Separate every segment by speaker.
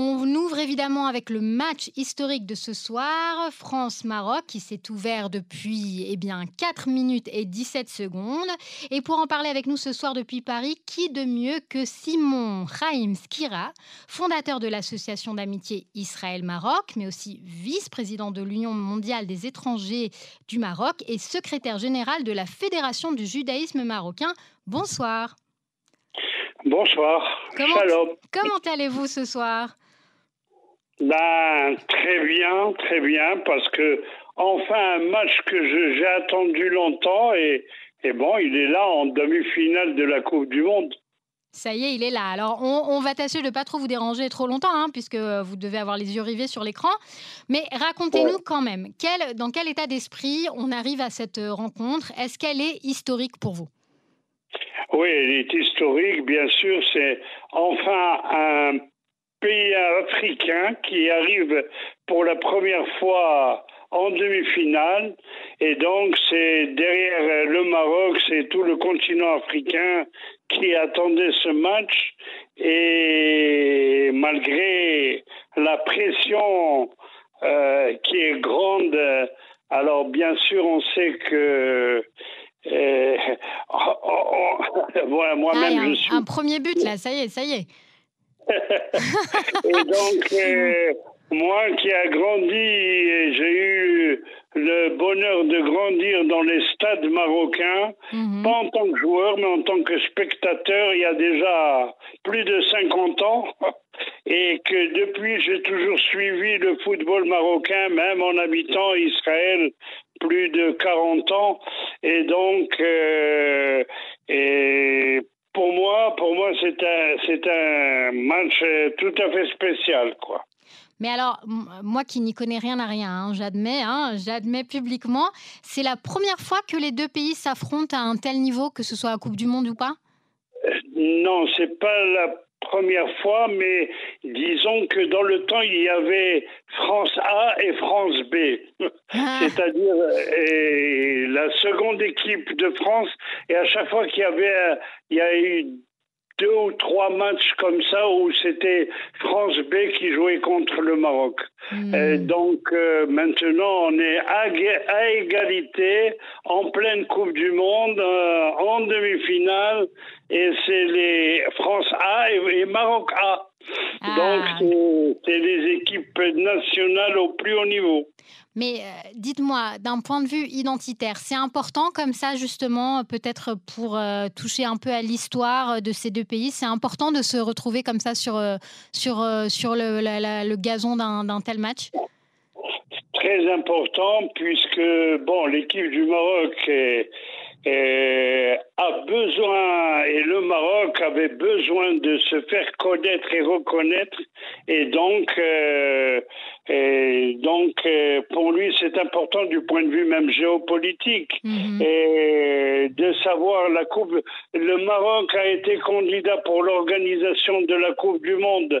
Speaker 1: on ouvre évidemment avec le match historique de ce soir, France-Maroc, qui s'est ouvert depuis eh bien, 4 minutes et 17 secondes. Et pour en parler avec nous ce soir depuis Paris, qui de mieux que Simon Raïm Skira, fondateur de l'association d'amitié Israël-Maroc, mais aussi vice-président de l'Union mondiale des étrangers du Maroc et secrétaire général de la Fédération du judaïsme marocain. Bonsoir.
Speaker 2: Bonsoir.
Speaker 1: Comment, Comment allez-vous ce soir?
Speaker 2: Ben, Très bien, très bien, parce que enfin un match que j'ai attendu longtemps et, et bon, il est là en demi-finale de la Coupe du Monde.
Speaker 1: Ça y est, il est là. Alors, on, va tâcher de ne pas trop vous déranger trop longtemps, hein, puisque vous devez avoir les yeux rivés sur l'écran. Mais racontez-nous quand même, quel, dans quel état d'esprit on arrive à cette rencontre? Est-ce qu'elle est historique pour vous?
Speaker 2: Oui, elle est historique, bien sûr. C'est enfin un africain qui arrive pour la première fois en demi-finale. Et donc, c'est derrière le Maroc, c'est tout le continent africain qui attendait ce match. Et malgré la pression euh, qui est grande, alors bien sûr, on sait que
Speaker 1: euh, voilà, moi-même, ah, un, premier but, là, ça y est, ça y est.
Speaker 2: et donc, euh, moi qui a grandi, j'ai eu le bonheur de grandir dans les stades marocains, mhm. pas en tant que joueur, mais en tant que spectateur, il y a déjà plus de 50 ans. Et que depuis, j'ai toujours suivi le football marocain, même en habitant Israël plus de 40 ans. Et donc, euh, et pour moi, pour moi, c'est un, c'est un match tout à fait spécial, quoi.
Speaker 1: Mais alors, moi qui n'y connais rien à rien, hein, j'admets, hein, j'admets publiquement, c'est la première fois que les deux pays s'affrontent à un tel niveau, que ce soit à Coupe du Monde ou pas?
Speaker 2: Euh, Non, c'est pas la première fois, mais disons que dans le temps, il y avait France A et France B. Ah. C'est-à-dire la seconde équipe de France. Et à chaque fois qu'il y avait, il y a eu deux ou trois matchs comme ça où c'était France B qui jouait contre le Maroc. Hmm. donc euh, maintenant on est à, égalité en pleine Coupe du Monde, euh, en demi-finale, et c'est les France A et, Maroc A. Ah. Donc c'est les équipes nationales au plus haut niveau.
Speaker 1: Mais euh, dites-moi, d'un point de vue identitaire, c'est important comme ça justement, peut-être pour euh, toucher un peu à l'histoire de ces deux pays, c'est important de se retrouver comme ça sur, euh, sur, sur le, le gazon d'un tel match?
Speaker 2: Très important puisque bon, l'équipe du Maroc est a besoin, et le Maroc avait besoin de se faire connaître et reconnaître, et donc, euh, et donc euh, pour lui, c'est important du point de vue même géopolitique, mhm. et de savoir la Coupe. Le Maroc a été candidat pour l'organisation de la Coupe du Monde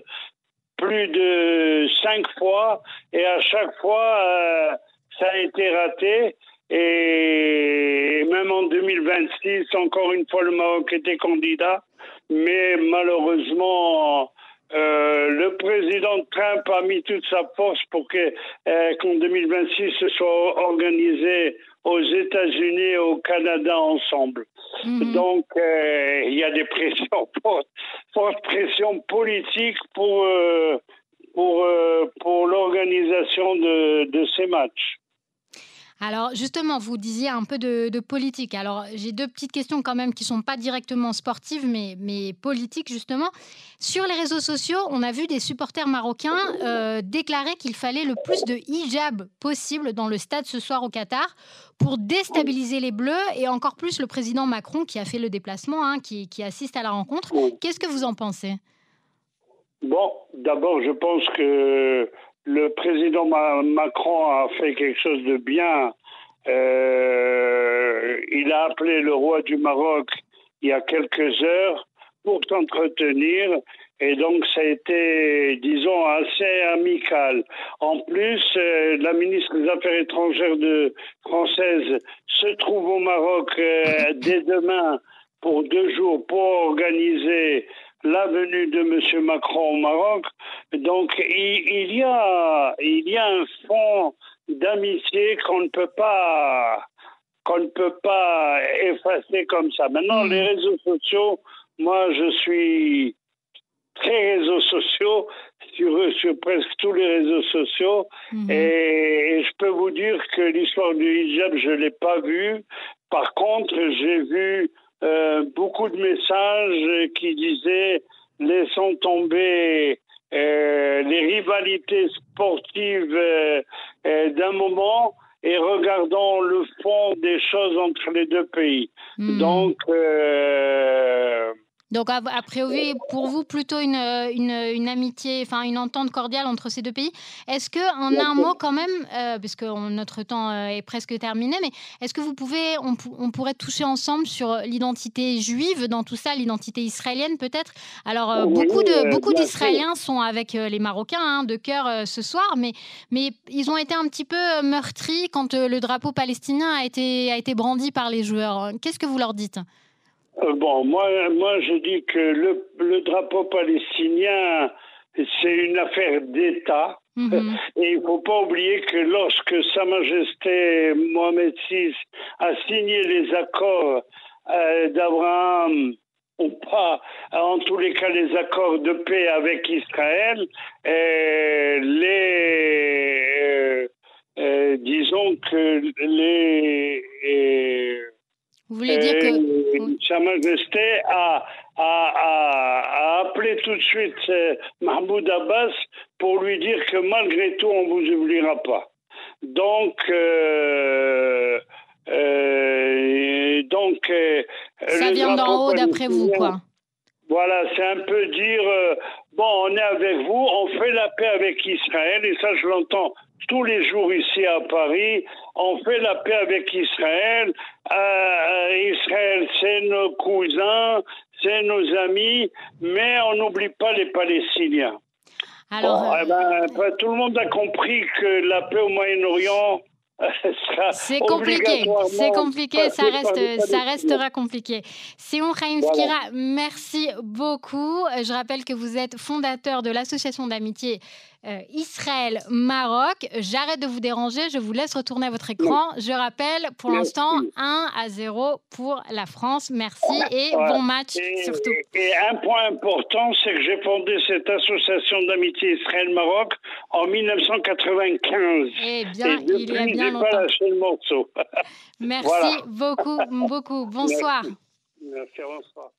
Speaker 2: plus de cinq fois, et à chaque fois, euh, ça a été raté. Et même en 2026, encore une fois, le Maroc était candidat. Mais malheureusement, euh, le président Trump a mis toute sa force pour que euh, qu'en 2026 ce soit organisé aux États-Unis et au Canada ensemble. Mhm. Donc euh, il y a des pressions fortes, fortes pressions politiques pour pour pour l'organisation de, de ces matchs.
Speaker 1: Alors justement, vous disiez un peu de, politique. Alors j'ai deux petites questions quand même qui sont pas directement sportives, mais, mais politiques justement. Sur les réseaux sociaux, on a vu des supporters marocains euh, déclarer qu'il fallait le plus de hijab possible dans le stade ce soir au Qatar pour déstabiliser les Bleus et encore plus le président Macron qui a fait le déplacement, hein, qui, qui assiste à la rencontre. Qu'est-ce que vous en pensez?
Speaker 2: Bon, d'abord, je pense que le président Macron a fait quelque chose de bien. Euh, il a appelé le roi du Maroc il y a quelques heures pour s'entretenir et donc ça a été, disons, assez amical. En plus, euh, la ministre des Affaires étrangères de, française se trouve au Maroc euh, dès demain pour deux jours pour organiser la venue de M. Macron au Maroc. Donc il, y a, il y a un fond d'amitié qu'on ne peut pas qu'on ne peut pas effacer comme ça. Maintenant, hmm. les réseaux sociaux, moi, je suis très réseaux sociaux, sur, sur presque tous les réseaux sociaux, hmm. et, je peux vous dire que l'histoire du hijab, je ne l'ai pas vue. Par contre, j'ai vu euh, beaucoup de messages qui disaient laissons tomber euh, les rivalités sportives euh, d'un moment et regardons le choses entre les deux pays. Hmm. Donc,
Speaker 1: donc, a, priori, pour vous, plutôt une, une, amitié, enfin une entente cordiale entre ces deux pays. Est-ce que, en un mot, quand même, euh, puisque notre temps euh, est presque terminé, mais est-ce que vous pouvez, on, pourrait toucher ensemble sur l'identité juive dans tout ça, l'identité israélienne peut-être? Alors, euh, beaucoup de beaucoup d'Israéliens sont avec les Marocains hein, de cœur ce soir, mais mais ils ont été un petit peu meurtris quand le drapeau palestinien a été a été brandi par les joueurs. Qu'est-ce que vous leur dites?
Speaker 2: Euh, bon, moi, moi, je dis que le, le drapeau palestinien, c'est une affaire d'État. Mhm. Et il ne faut pas oublier que lorsque Sa Majesté Mohamed VI a signé les accords euh, d'Abraham, ou pas, en tous les cas les accords de paix avec Israël, euh, les, disons que les
Speaker 1: vous voulez dire que.
Speaker 2: Sa Majesté a, a, appelé tout de suite euh, Mahmoud Abbas pour lui dire que malgré tout, on ne vous oubliera pas. Donc. Euh, euh, donc.
Speaker 1: Ça vient d'en haut, d'après vous, quoi.
Speaker 2: Voilà, c'est un peu dire bon, on est avec vous, on fait la paix avec Israël, et ça, je l'entends tous les jours ici à Paris. On fait la paix avec Israël. Euh, Israël, c'est nos cousins, c'est nos amis, mais on n'oublie pas les Palestiniens. Alors, eh ben, ben, tout le monde a compris que la paix au Moyen-Orient,
Speaker 1: c'est compliqué, c'est compliqué, ça, reste, ça restera compliqué. Sion Khaimskira, merci beaucoup. Je rappelle que vous êtes fondateur de l'association d'amitié euh, Israël-Maroc. J'arrête de vous déranger, je vous laisse retourner à votre écran. Je rappelle, pour l'instant, 1 à 0 pour la France. Merci et bon match surtout.
Speaker 2: Et un point important, c'est que j'ai fondé cette association d'amitié Israël-Maroc en 1995.
Speaker 1: Eh bien, il y a bien longtemps.
Speaker 2: Pas lâché le morceau.
Speaker 1: Merci beaucoup, beaucoup. Bonsoir.
Speaker 2: Merci, bonsoir.